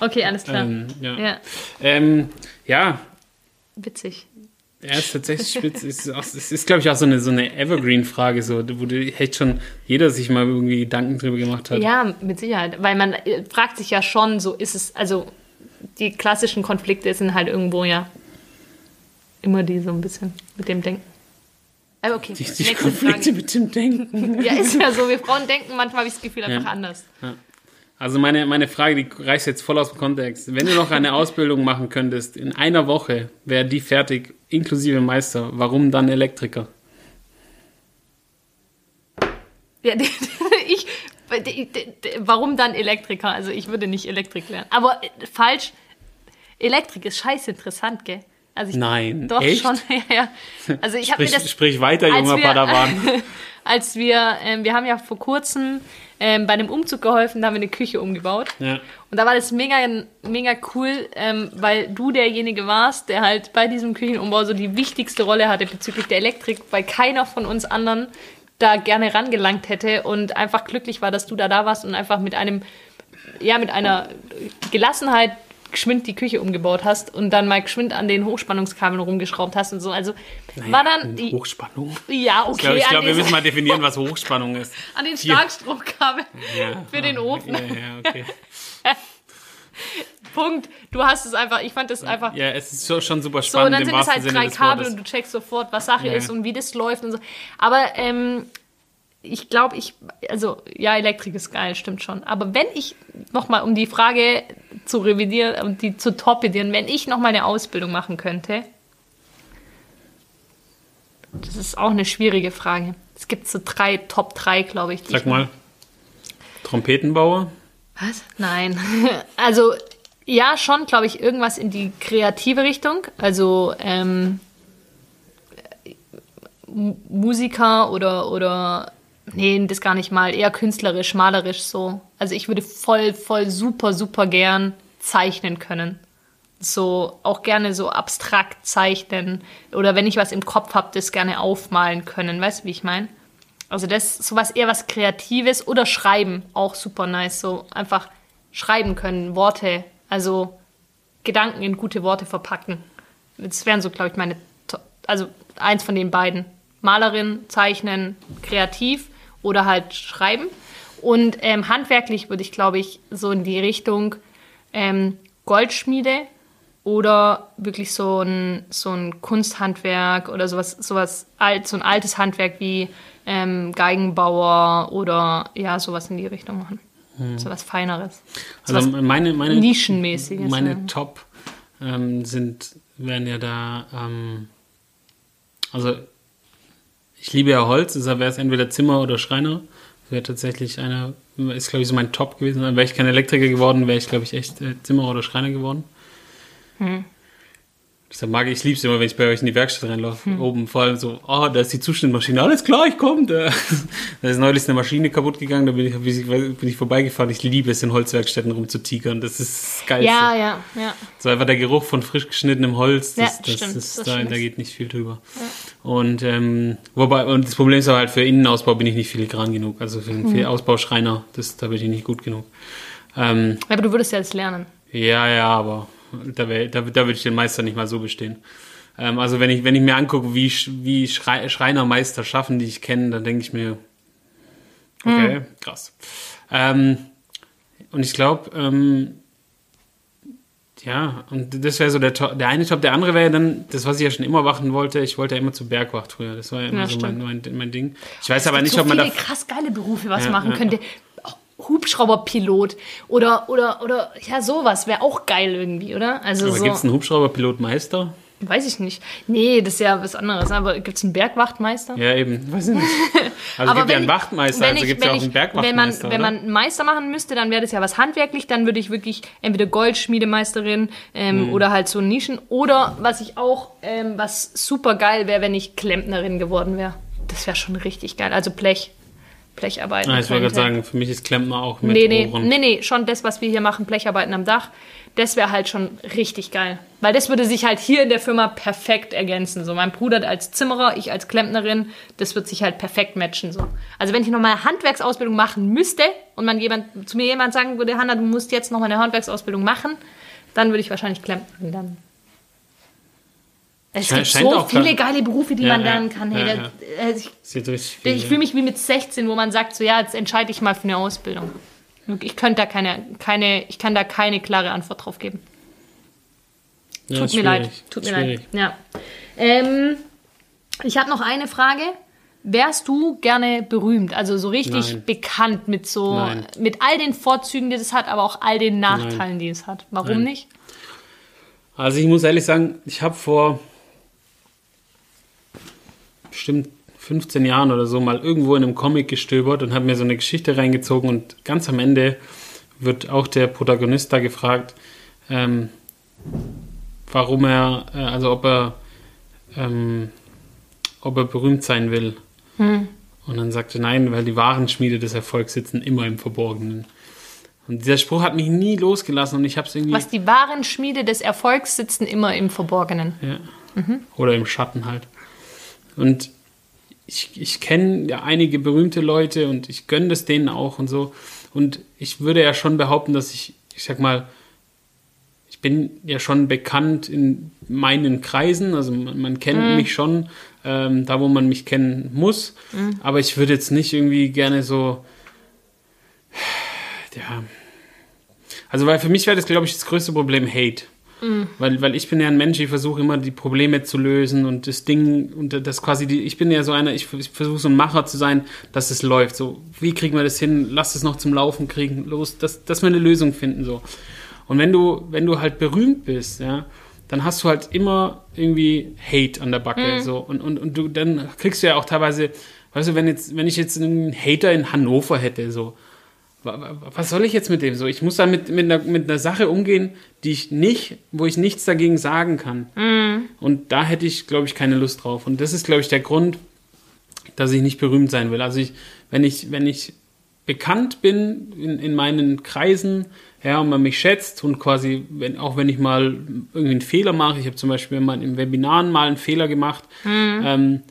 okay, alles klar. Ähm, ja. Ja. Ähm, ja. Witzig. Ja, ist tatsächlich spitz. Es ist, ist, ist glaube ich, auch so eine, so eine Evergreen-Frage, so, wo echt schon jeder sich mal irgendwie Gedanken drüber gemacht hat. Ja, mit Sicherheit. Weil man äh, fragt sich ja schon, so ist es, also die klassischen Konflikte sind halt irgendwo ja immer die so ein bisschen mit dem Denken. Aber okay, die, die Konflikte Frage. mit dem Denken. Ja, ist ja so. Wir Frauen denken manchmal, habe ich das Gefühl, einfach ja. anders. Ja. Also meine, meine Frage, die reißt jetzt voll aus dem Kontext. Wenn du noch eine Ausbildung machen könntest, in einer Woche wäre die fertig, inklusive Meister. Warum dann Elektriker? Ja, ich, warum dann Elektriker? Also ich würde nicht Elektrik lernen. Aber äh, falsch. Elektrik ist scheiße interessant, gell? Also ich, Nein, doch echt? schon. Ja, ja. Also ich sprich, mir das, sprich weiter, junger wir, Padawan. als wir, ähm, wir haben ja vor kurzem ähm, bei einem Umzug geholfen, da haben wir eine Küche umgebaut. Ja. Und da war das mega, mega cool, ähm, weil du derjenige warst, der halt bei diesem Küchenumbau so die wichtigste Rolle hatte bezüglich der Elektrik, weil keiner von uns anderen da gerne rangelangt hätte und einfach glücklich war, dass du da da warst und einfach mit einem, ja, mit einer Gelassenheit geschwind die Küche umgebaut hast und dann mal geschwind an den Hochspannungskabeln rumgeschraubt hast und so. Also naja, war dann die Hochspannung. Ja, okay. Ich glaube, glaub, wir müssen mal definieren, was Hochspannung ist. An den Starkstromkabeln ja, für den Ofen. Ja, ja, okay. Punkt. Du hast es einfach, ich fand das einfach. Ja, es ist schon super spannend. So, und dann sind es halt drei Kabel und du checkst sofort, was Sache ja. ist und wie das läuft und so. Aber ähm, ich glaube, ich, also ja, Elektrik ist geil, stimmt schon. Aber wenn ich nochmal, um die Frage zu revidieren, um die zu torpedieren, wenn ich nochmal eine Ausbildung machen könnte, das ist auch eine schwierige Frage. Es gibt so drei, Top 3, glaube ich. Sag mal, Trompetenbauer? Was? Nein. Also ja, schon, glaube ich, irgendwas in die kreative Richtung. Also ähm, Musiker oder, oder Nee, das gar nicht mal. Eher künstlerisch, malerisch so. Also ich würde voll, voll super, super gern zeichnen können. So auch gerne so abstrakt zeichnen. Oder wenn ich was im Kopf habe, das gerne aufmalen können. Weißt du, wie ich meine? Also das ist sowas eher was Kreatives oder Schreiben. Auch super nice. So einfach schreiben können, Worte. Also Gedanken in gute Worte verpacken. Das wären so, glaube ich, meine. Also eins von den beiden. Malerin, Zeichnen, kreativ oder halt schreiben. Und ähm, handwerklich würde ich, glaube ich, so in die Richtung ähm, Goldschmiede oder wirklich so ein, so ein Kunsthandwerk oder sowas, sowas alt, so ein altes Handwerk wie ähm, Geigenbauer oder ja, sowas in die Richtung machen. Hm. So was Feineres. So also meine, meine Nischenmäßiges. Meine ja. Top ähm, sind, werden ja da, ähm, also ich liebe ja Holz, deshalb wäre es entweder Zimmer oder Schreiner. Wäre tatsächlich einer, ist glaube ich so mein Top gewesen. Wäre ich kein Elektriker geworden, wäre ich glaube ich echt äh, Zimmer oder Schreiner geworden. Hm. Deshalb mag ich es liebst immer, wenn ich bei euch in die Werkstatt reinlaufe. Hm. Oben vor allem so, oh, da ist die Zuschnittmaschine, alles klar, ich komme. Da, da ist neulich eine Maschine kaputt gegangen, da bin ich, bin ich vorbeigefahren. Ich liebe es, in Holzwerkstätten rumzutigern. Das ist geil. Ja, ja, ja. So einfach der Geruch von frisch geschnittenem Holz, das, ja, das stimmt, ist, das da, da geht nicht viel drüber. Ja. Und, ähm, wobei, und das Problem ist aber halt, für Innenausbau bin ich nicht filigran genug. Also für einen hm. Ausbauschreiner, das, da bin ich nicht gut genug. Ähm, aber du würdest ja jetzt lernen. Ja, ja, aber da, wär, da, da würde ich den Meister nicht mal so bestehen. Ähm, also wenn ich, wenn ich mir angucke, wie, wie Schrei Schreinermeister schaffen, die ich kenne, dann denke ich mir, okay, hm. krass. Ähm, und ich glaube, ähm, ja, und das wäre so der, der eine Top. Der andere wäre dann, das, was ich ja schon immer machen wollte, ich wollte ja immer zur Bergwacht früher. Das war ja immer ja, so mein, mein, mein, Ding. Ich weiß aber nicht, ob man da. krass geile Berufe was ja, machen könnte. Hubschrauberpilot oder, oder, oder ja, sowas wäre auch geil irgendwie, oder? Also aber so. gibt es einen Hubschrauberpilotmeister? Weiß ich nicht. Nee, das ist ja was anderes. Aber gibt es einen Bergwachtmeister? Ja, eben. Weiß ich nicht. Also es gibt ja einen Wachtmeister, also gibt es ja auch einen Bergwachtmeister. Wenn man, wenn man einen Meister machen müsste, dann wäre das ja was handwerklich. Dann würde ich wirklich entweder Goldschmiedemeisterin ähm, hm. oder halt so Nischen. Oder was ich auch, ähm, was super geil wäre, wenn ich Klempnerin geworden wäre. Das wäre schon richtig geil. Also Blech. Blecharbeiten. Ah, ich wollte gerade sagen, für mich ist Klempner auch mit nee, nee, Ohren. Nee, nee, schon das, was wir hier machen, Blecharbeiten am Dach, das wäre halt schon richtig geil. Weil das würde sich halt hier in der Firma perfekt ergänzen. So mein Bruder als Zimmerer, ich als Klempnerin, das wird sich halt perfekt matchen. So. Also wenn ich nochmal eine Handwerksausbildung machen müsste und man jemand, zu mir jemand sagen würde, Hanna, du musst jetzt nochmal eine Handwerksausbildung machen, dann würde ich wahrscheinlich Klempnerin dann es gibt so viele geile Berufe, die ja, man lernen kann. Hey, ja, ja. ich, ich fühle mich wie mit 16, wo man sagt, so ja, jetzt entscheide ich mal für eine Ausbildung. Ich könnte da keine, keine, ich kann da keine klare Antwort drauf geben. Tut mir leid. Tut mir leid. Ja. Ähm, ich habe noch eine Frage. Wärst du gerne berühmt, also so richtig Nein. bekannt mit so Nein. mit all den Vorzügen, die es hat, aber auch all den Nachteilen, Nein. die es hat? Warum nicht? Also ich muss ehrlich sagen, ich habe vor bestimmt 15 Jahren oder so mal irgendwo in einem Comic gestöbert und habe mir so eine Geschichte reingezogen und ganz am Ende wird auch der Protagonist da gefragt, ähm, warum er, äh, also ob er, ähm, ob er berühmt sein will. Hm. Und dann sagte nein, weil die wahren Schmiede des Erfolgs sitzen immer im Verborgenen. Und dieser Spruch hat mich nie losgelassen und ich habe es irgendwie. Was die wahren Schmiede des Erfolgs sitzen immer im Verborgenen. Ja. Mhm. Oder im Schatten halt. Und ich, ich kenne ja einige berühmte Leute und ich gönne das denen auch und so. Und ich würde ja schon behaupten, dass ich, ich sag mal, ich bin ja schon bekannt in meinen Kreisen, also man, man kennt mhm. mich schon, ähm, da wo man mich kennen muss. Mhm. Aber ich würde jetzt nicht irgendwie gerne so, ja. Also, weil für mich wäre das, glaube ich, das größte Problem Hate. Mhm. Weil, weil ich bin ja ein Mensch, ich versuche immer die Probleme zu lösen und das Ding und das quasi die, ich bin ja so einer, ich, ich versuche so ein Macher zu sein, dass es läuft. So, wie kriegen wir das hin? Lass es noch zum Laufen kriegen, los, dass, dass wir eine Lösung finden. So. Und wenn du, wenn du halt berühmt bist, ja, dann hast du halt immer irgendwie Hate an der Backe. Mhm. So. Und, und, und du, dann kriegst du ja auch teilweise, weißt du, wenn jetzt, wenn ich jetzt einen Hater in Hannover hätte, so, was soll ich jetzt mit dem so? Ich muss da mit, mit, einer, mit einer Sache umgehen, die ich nicht, wo ich nichts dagegen sagen kann. Mhm. Und da hätte ich, glaube ich, keine Lust drauf. Und das ist, glaube ich, der Grund, dass ich nicht berühmt sein will. Also ich, wenn ich, wenn ich bekannt bin in, in meinen Kreisen, ja, und man mich schätzt und quasi, wenn, auch wenn ich mal irgendwie einen Fehler mache, ich habe zum Beispiel mal im Webinaren mal einen Fehler gemacht, mhm. ähm,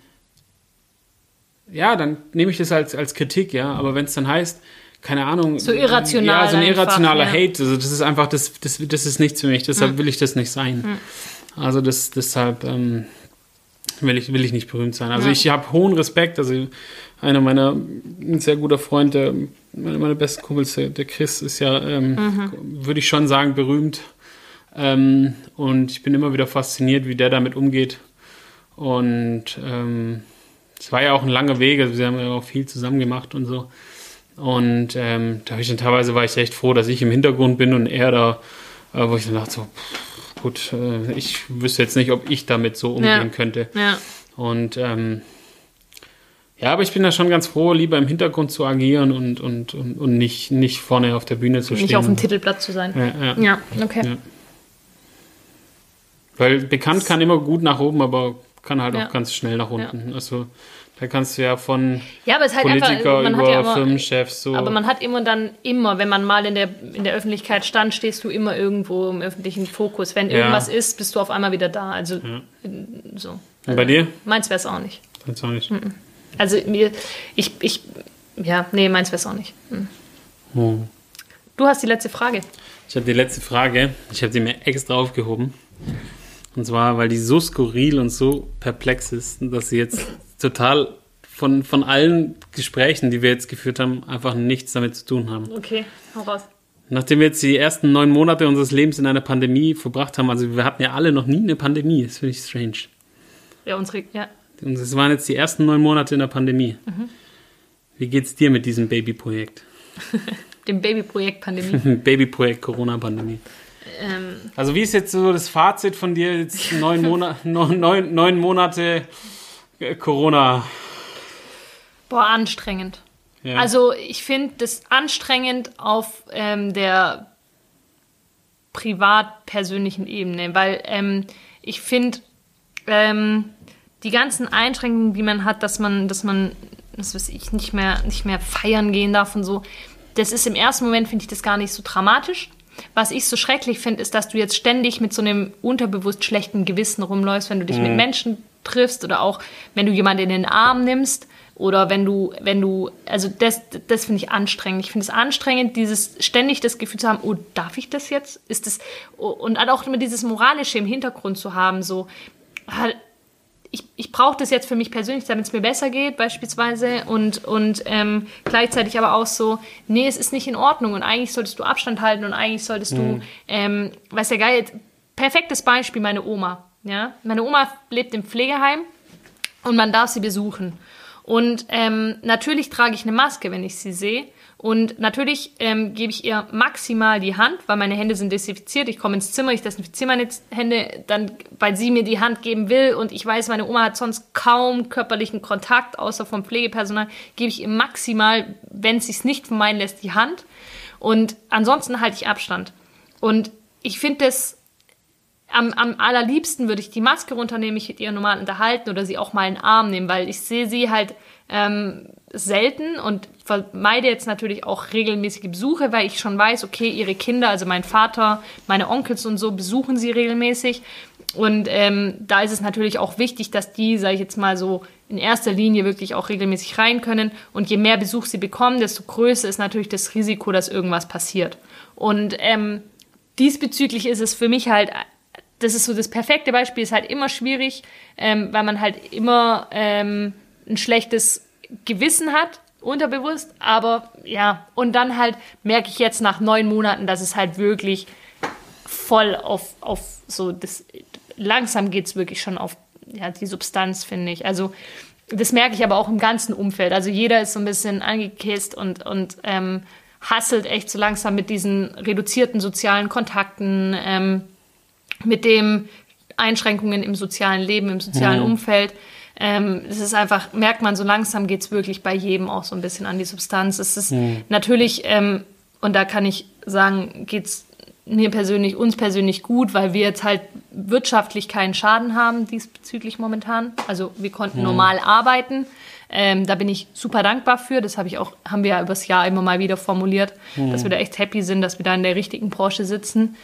ja, dann nehme ich das als, als Kritik, ja. Aber wenn es dann heißt, keine Ahnung. So irrational. Ja, so ein irrationaler einfach, Hate. Also das ist einfach, das, das, das ist nichts für mich, deshalb hm. will ich das nicht sein. Hm. Also das, deshalb ähm, will, ich, will ich nicht berühmt sein. Also ja. ich habe hohen Respekt, also einer meiner, ein sehr guter Freund, der meine, meine besten Kumpels, der, der Chris ist ja, ähm, mhm. würde ich schon sagen, berühmt. Ähm, und ich bin immer wieder fasziniert, wie der damit umgeht. Und ähm, es war ja auch ein langer Weg, also wir haben ja auch viel zusammen gemacht und so. Und ähm, da habe ich dann teilweise war ich echt froh, dass ich im Hintergrund bin und er da, äh, wo ich dann dachte, so, pff, gut, äh, ich wüsste jetzt nicht, ob ich damit so umgehen ja. könnte. Ja. Und ähm, ja, aber ich bin da schon ganz froh, lieber im Hintergrund zu agieren und, und, und, und nicht, nicht vorne auf der Bühne zu stehen. Nicht auf dem Titelblatt zu sein. Ja, ja. ja okay. Weil bekannt kann immer gut nach oben, aber kann halt auch ganz schnell nach unten. Also da kannst du ja von ja, halt Politiker einfach, über ja immer, Firmenchefs so. Aber man hat immer dann immer, wenn man mal in der, in der Öffentlichkeit stand, stehst du immer irgendwo im öffentlichen Fokus. Wenn irgendwas ist, bist du auf einmal wieder da. Also so. Also, Und bei dir? Meins wäre es auch nicht. Meins auch nicht. Mhm. Also mir, ich, ich, ja, nee, meins wäre es auch nicht. Hm. Hm. Du hast die letzte Frage. Ich habe die letzte Frage. Ich habe sie mir extra aufgehoben. Und zwar, weil die so skurril und so perplex ist, dass sie jetzt total von, von allen Gesprächen, die wir jetzt geführt haben, einfach nichts damit zu tun haben. Okay, hau raus. Nachdem wir jetzt die ersten neun Monate unseres Lebens in einer Pandemie verbracht haben, also wir hatten ja alle noch nie eine Pandemie, das finde ich strange. Ja, unsere, ja, und es waren jetzt die ersten neun Monate in der Pandemie. Mhm. Wie geht's dir mit diesem Babyprojekt? Dem Babyprojekt Pandemie. Babyprojekt Corona-Pandemie. Ähm. Also wie ist jetzt so das Fazit von dir jetzt neun, Monat, neun, neun Monate Corona? Boah, anstrengend. Ja. Also ich finde das anstrengend auf ähm, der privat-persönlichen Ebene, weil ähm, ich finde, ähm, die ganzen Einschränkungen, die man hat, dass man, dass man, das weiß ich, nicht mehr, nicht mehr feiern gehen darf und so, das ist im ersten Moment, finde ich das gar nicht so dramatisch. Was ich so schrecklich finde, ist, dass du jetzt ständig mit so einem unterbewusst schlechten Gewissen rumläufst, wenn du dich mhm. mit Menschen triffst oder auch wenn du jemanden in den Arm nimmst oder wenn du, wenn du, also das, das finde ich anstrengend. Ich finde es anstrengend, dieses ständig das Gefühl zu haben, oh, darf ich das jetzt? Ist das, und auch immer dieses Moralische im Hintergrund zu haben, so, ich, ich brauche das jetzt für mich persönlich, damit es mir besser geht, beispielsweise. Und, und ähm, gleichzeitig aber auch so, nee, es ist nicht in Ordnung und eigentlich solltest du Abstand halten und eigentlich solltest mhm. du, ähm, weißt ja geil, perfektes Beispiel, meine Oma. Ja? Meine Oma lebt im Pflegeheim und man darf sie besuchen. Und ähm, natürlich trage ich eine Maske, wenn ich sie sehe. Und natürlich ähm, gebe ich ihr maximal die Hand, weil meine Hände sind desinfiziert. Ich komme ins Zimmer, ich desinfiziere meine Hände, dann, weil sie mir die Hand geben will und ich weiß, meine Oma hat sonst kaum körperlichen Kontakt, außer vom Pflegepersonal, gebe ich ihr maximal, wenn es sich nicht vermeiden lässt, die Hand. Und ansonsten halte ich Abstand. Und ich finde das am, am allerliebsten würde ich die Maske runternehmen, mich mit ihr normal unterhalten oder sie auch mal in den Arm nehmen, weil ich sehe sie halt ähm, selten und vermeide jetzt natürlich auch regelmäßige Besuche, weil ich schon weiß, okay, ihre Kinder, also mein Vater, meine Onkels und so, besuchen sie regelmäßig. Und ähm, da ist es natürlich auch wichtig, dass die, sage ich jetzt mal so, in erster Linie wirklich auch regelmäßig rein können. Und je mehr Besuch sie bekommen, desto größer ist natürlich das Risiko, dass irgendwas passiert. Und ähm, diesbezüglich ist es für mich halt, das ist so das perfekte Beispiel, ist halt immer schwierig, ähm, weil man halt immer ähm, ein schlechtes Gewissen hat, unterbewusst, aber ja, und dann halt merke ich jetzt nach neun Monaten, dass es halt wirklich voll auf, auf so das, langsam geht es wirklich schon auf ja, die Substanz, finde ich. Also das merke ich aber auch im ganzen Umfeld. Also jeder ist so ein bisschen angekisst und, und ähm, hasselt echt so langsam mit diesen reduzierten sozialen Kontakten, ähm, mit den Einschränkungen im sozialen Leben, im sozialen mhm. Umfeld. Ähm, es ist einfach, merkt man, so langsam geht es wirklich bei jedem auch so ein bisschen an die Substanz. Es ist mhm. natürlich, ähm, und da kann ich sagen, geht es mir persönlich, uns persönlich gut, weil wir jetzt halt wirtschaftlich keinen Schaden haben diesbezüglich momentan. Also wir konnten mhm. normal arbeiten. Ähm, da bin ich super dankbar für. Das habe ich auch, haben wir ja übers Jahr immer mal wieder formuliert, mhm. dass wir da echt happy sind, dass wir da in der richtigen Branche sitzen.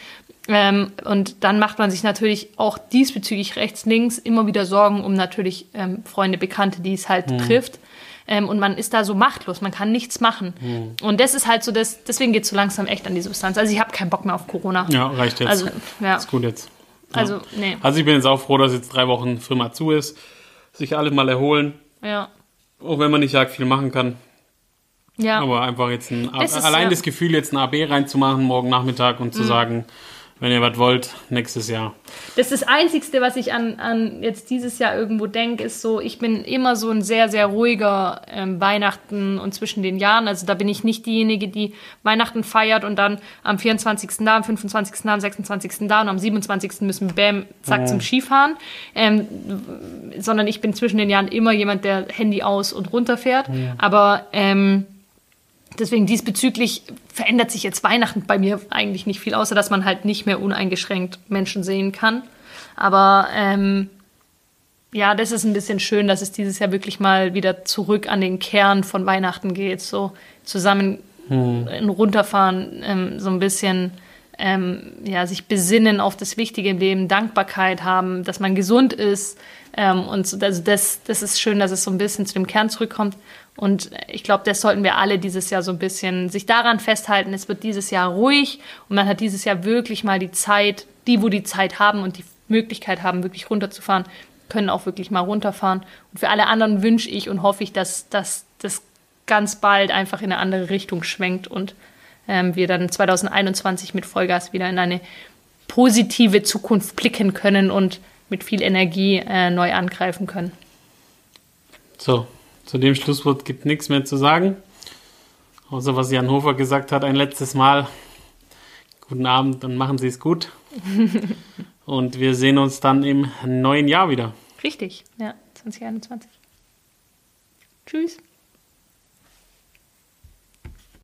Ähm, und dann macht man sich natürlich auch diesbezüglich rechts, links immer wieder Sorgen um natürlich ähm, Freunde, Bekannte, die es halt mhm. trifft. Ähm, und man ist da so machtlos, man kann nichts machen. Mhm. Und das ist halt so, das, deswegen geht es so langsam echt an die Substanz. Also ich habe keinen Bock mehr auf Corona. Ja, reicht jetzt. Also, ja. Ist gut jetzt. Ja. Also, nee. Also ich bin jetzt auch froh, dass jetzt drei Wochen Firma zu ist, sich alle mal erholen. Ja. Auch wenn man nicht arg viel machen kann. Ja. Aber einfach jetzt ein, allein ja. das Gefühl, jetzt ein AB reinzumachen morgen Nachmittag und zu mhm. sagen, wenn ihr was wollt, nächstes Jahr. Das ist das Einzige, was ich an, an jetzt dieses Jahr irgendwo denke, ist so, ich bin immer so ein sehr, sehr ruhiger ähm, Weihnachten und zwischen den Jahren. Also da bin ich nicht diejenige, die Weihnachten feiert und dann am 24. da, am 25. da, am 26. da und am 27. müssen wir bam, zack, oh. zum Skifahren. Ähm, sondern ich bin zwischen den Jahren immer jemand, der Handy aus und runterfährt. Ja. Aber ähm, Deswegen diesbezüglich verändert sich jetzt Weihnachten bei mir eigentlich nicht viel, außer dass man halt nicht mehr uneingeschränkt Menschen sehen kann. Aber ähm, ja, das ist ein bisschen schön, dass es dieses Jahr wirklich mal wieder zurück an den Kern von Weihnachten geht. So zusammen hm. runterfahren, ähm, so ein bisschen ähm, ja, sich besinnen auf das Wichtige im Leben, Dankbarkeit haben, dass man gesund ist. Ähm, und so, also das, das ist schön, dass es so ein bisschen zu dem Kern zurückkommt. Und ich glaube, das sollten wir alle dieses Jahr so ein bisschen sich daran festhalten. Es wird dieses Jahr ruhig und man hat dieses Jahr wirklich mal die Zeit, die, wo die Zeit haben und die Möglichkeit haben, wirklich runterzufahren, können auch wirklich mal runterfahren. Und für alle anderen wünsche ich und hoffe ich, dass, dass das ganz bald einfach in eine andere Richtung schwenkt und ähm, wir dann 2021 mit Vollgas wieder in eine positive Zukunft blicken können und mit viel Energie äh, neu angreifen können. So, zu dem Schlusswort gibt nichts mehr zu sagen. Außer was Jan Hofer gesagt hat, ein letztes Mal. Guten Abend und machen Sie es gut. und wir sehen uns dann im neuen Jahr wieder. Richtig, ja, 2021. Tschüss.